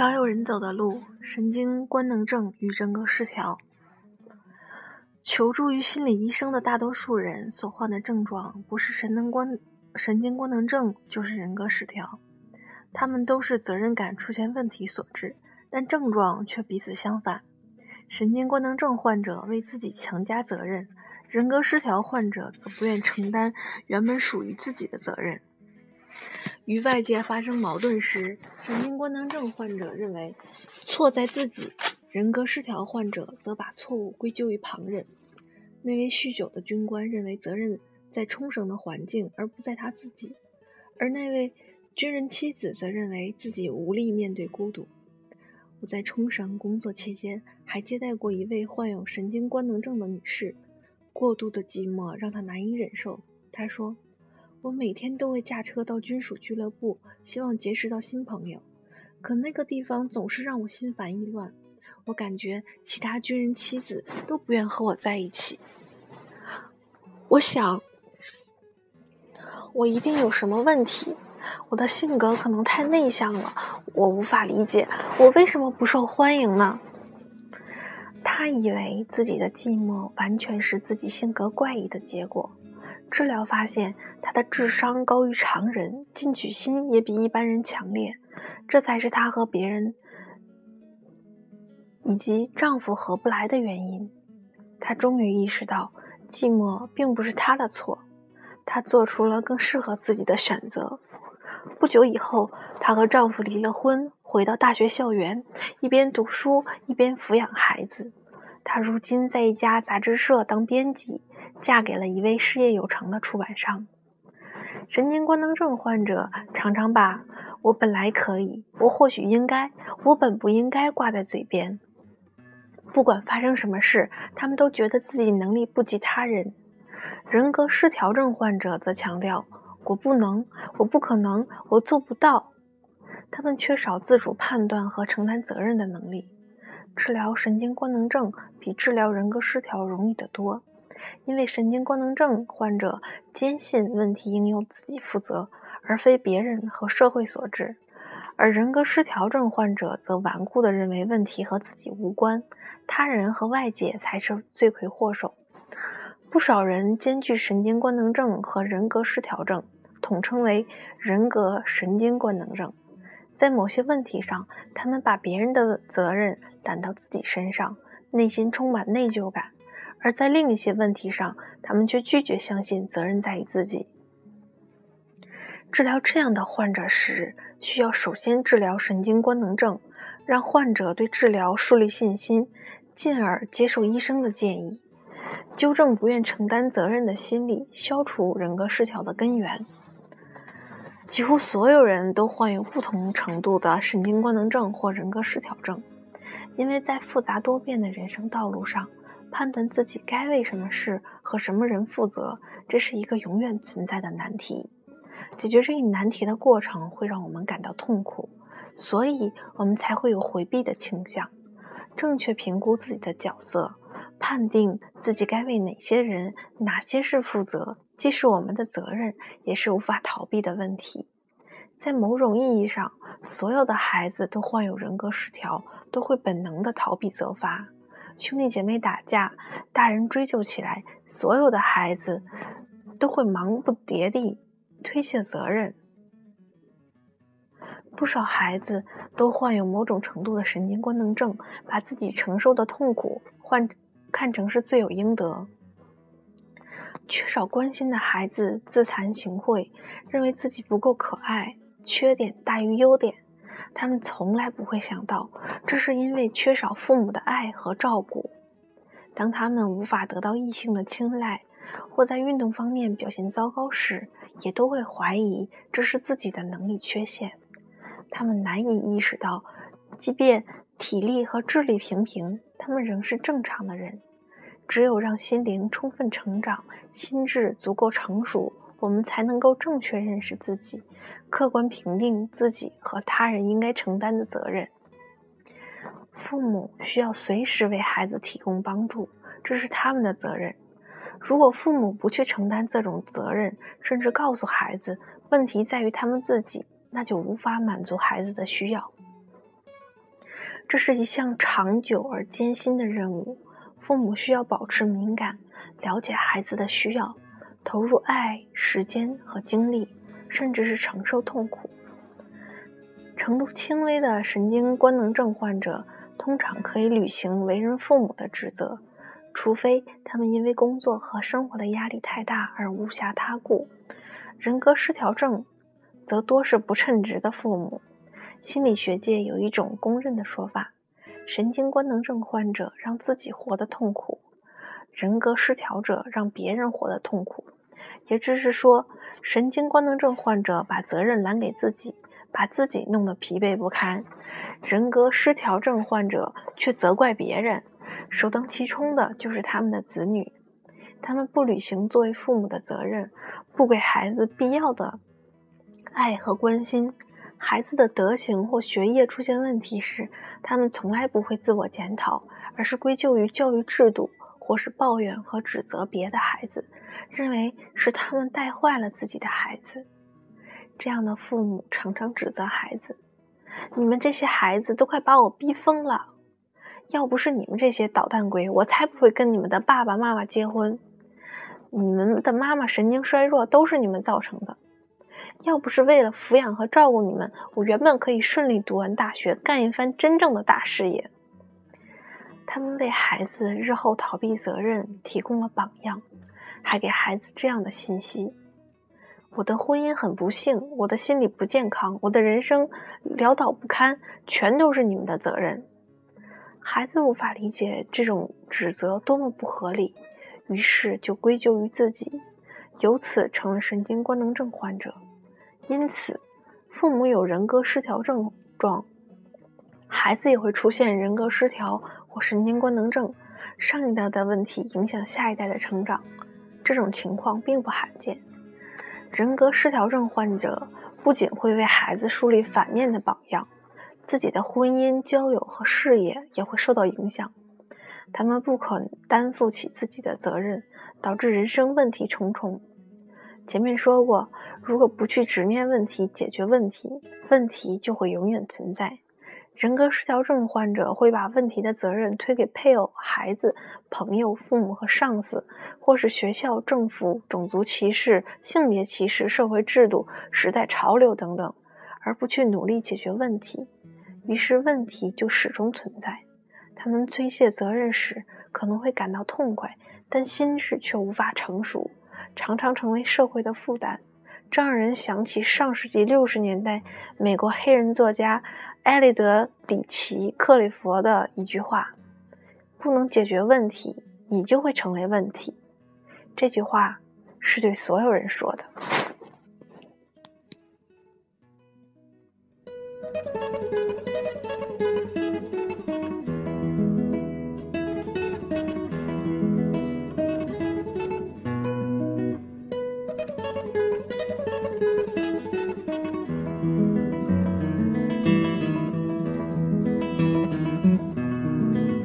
少有人走的路：神经官能症与人格失调。求助于心理医生的大多数人所患的症状，不是神能官神经官能症，就是人格失调。他们都是责任感出现问题所致，但症状却彼此相反。神经官能症患者为自己强加责任，人格失调患者则不愿承担原本属于自己的责任。与外界发生矛盾时，神经官能症患者认为错在自己；人格失调患者则把错误归咎于旁人。那位酗酒的军官认为责任在冲绳的环境，而不在他自己；而那位军人妻子则认为自己无力面对孤独。我在冲绳工作期间，还接待过一位患有神经官能症的女士，过度的寂寞让她难以忍受。她说。我每天都会驾车到军属俱乐部，希望结识到新朋友，可那个地方总是让我心烦意乱。我感觉其他军人妻子都不愿和我在一起。我想，我一定有什么问题。我的性格可能太内向了，我无法理解我为什么不受欢迎呢？他以为自己的寂寞完全是自己性格怪异的结果。治疗发现，她的智商高于常人，进取心也比一般人强烈，这才是她和别人以及丈夫合不来的原因。她终于意识到，寂寞并不是她的错，她做出了更适合自己的选择。不久以后，她和丈夫离了婚，回到大学校园，一边读书一边抚养孩子。她如今在一家杂志社当编辑。嫁给了一位事业有成的出版商。神经官能症患者常常把“我本来可以”“我或许应该”“我本不应该”挂在嘴边。不管发生什么事，他们都觉得自己能力不及他人。人格失调症患者则强调“我不能”“我不可能”“我做不到”。他们缺少自主判断和承担责任的能力。治疗神经官能症比治疗人格失调容易得多。因为神经官能症患者坚信问题应由自己负责，而非别人和社会所致；而人格失调症患者则顽固地认为问题和自己无关，他人和外界才是罪魁祸首。不少人兼具神经官能症和人格失调症，统称为人格神经官能症。在某些问题上，他们把别人的责任揽到自己身上，内心充满内疚感。而在另一些问题上，他们却拒绝相信责任在于自己。治疗这样的患者时，需要首先治疗神经官能症，让患者对治疗树立信心，进而接受医生的建议，纠正不愿承担责任的心理，消除人格失调的根源。几乎所有人都患有不同程度的神经官能症或人格失调症，因为在复杂多变的人生道路上。判断自己该为什么事和什么人负责，这是一个永远存在的难题。解决这一难题的过程会让我们感到痛苦，所以我们才会有回避的倾向。正确评估自己的角色，判定自己该为哪些人、哪些事负责，既是我们的责任，也是无法逃避的问题。在某种意义上，所有的孩子都患有人格失调，都会本能的逃避责罚。兄弟姐妹打架，大人追究起来，所有的孩子都会忙不迭地推卸责任。不少孩子都患有某种程度的神经官能症，把自己承受的痛苦换看成是罪有应得。缺少关心的孩子自惭形秽，认为自己不够可爱，缺点大于优点。他们从来不会想到，这是因为缺少父母的爱和照顾。当他们无法得到异性的青睐，或在运动方面表现糟糕时，也都会怀疑这是自己的能力缺陷。他们难以意识到，即便体力和智力平平，他们仍是正常的人。只有让心灵充分成长，心智足够成熟。我们才能够正确认识自己，客观评定自己和他人应该承担的责任。父母需要随时为孩子提供帮助，这是他们的责任。如果父母不去承担这种责任，甚至告诉孩子问题在于他们自己，那就无法满足孩子的需要。这是一项长久而艰辛的任务。父母需要保持敏感，了解孩子的需要，投入爱、时间和精力，甚至是承受痛苦。程度轻微的神经官能症患者通常可以履行为人父母的职责，除非他们因为工作和生活的压力太大而无暇他顾。人格失调症则多是不称职的父母。心理学界有一种公认的说法。神经官能症患者让自己活得痛苦，人格失调者让别人活得痛苦。也就是说，神经官能症患者把责任揽给自己，把自己弄得疲惫不堪；人格失调症患者却责怪别人，首当其冲的就是他们的子女。他们不履行作为父母的责任，不给孩子必要的爱和关心。孩子的德行或学业出现问题时，他们从来不会自我检讨，而是归咎于教育制度，或是抱怨和指责别的孩子，认为是他们带坏了自己的孩子。这样的父母常常指责孩子：“你们这些孩子都快把我逼疯了！要不是你们这些捣蛋鬼，我才不会跟你们的爸爸妈妈结婚。你们的妈妈神经衰弱，都是你们造成的。”要不是为了抚养和照顾你们，我原本可以顺利读完大学，干一番真正的大事业。他们为孩子日后逃避责任提供了榜样，还给孩子这样的信息：我的婚姻很不幸，我的心理不健康，我的人生潦倒不堪，全都是你们的责任。孩子无法理解这种指责多么不合理，于是就归咎于自己，由此成了神经官能症患者。因此，父母有人格失调症状，孩子也会出现人格失调或神经官能症。上一代的问题影响下一代的成长，这种情况并不罕见。人格失调症患者不仅会为孩子树立反面的榜样，自己的婚姻、交友和事业也会受到影响。他们不肯担负起自己的责任，导致人生问题重重。前面说过，如果不去直面问题、解决问题，问题就会永远存在。人格失调症患者会把问题的责任推给配偶、孩子、朋友、父母和上司，或是学校、政府、种族歧视、性别歧视、社会制度、时代潮流等等，而不去努力解决问题。于是问题就始终存在。他们推卸责任时可能会感到痛快，但心智却无法成熟。常常成为社会的负担，这让人想起上世纪六十年代美国黑人作家埃利德里奇·克里佛的一句话：“不能解决问题，你就会成为问题。”这句话是对所有人说的。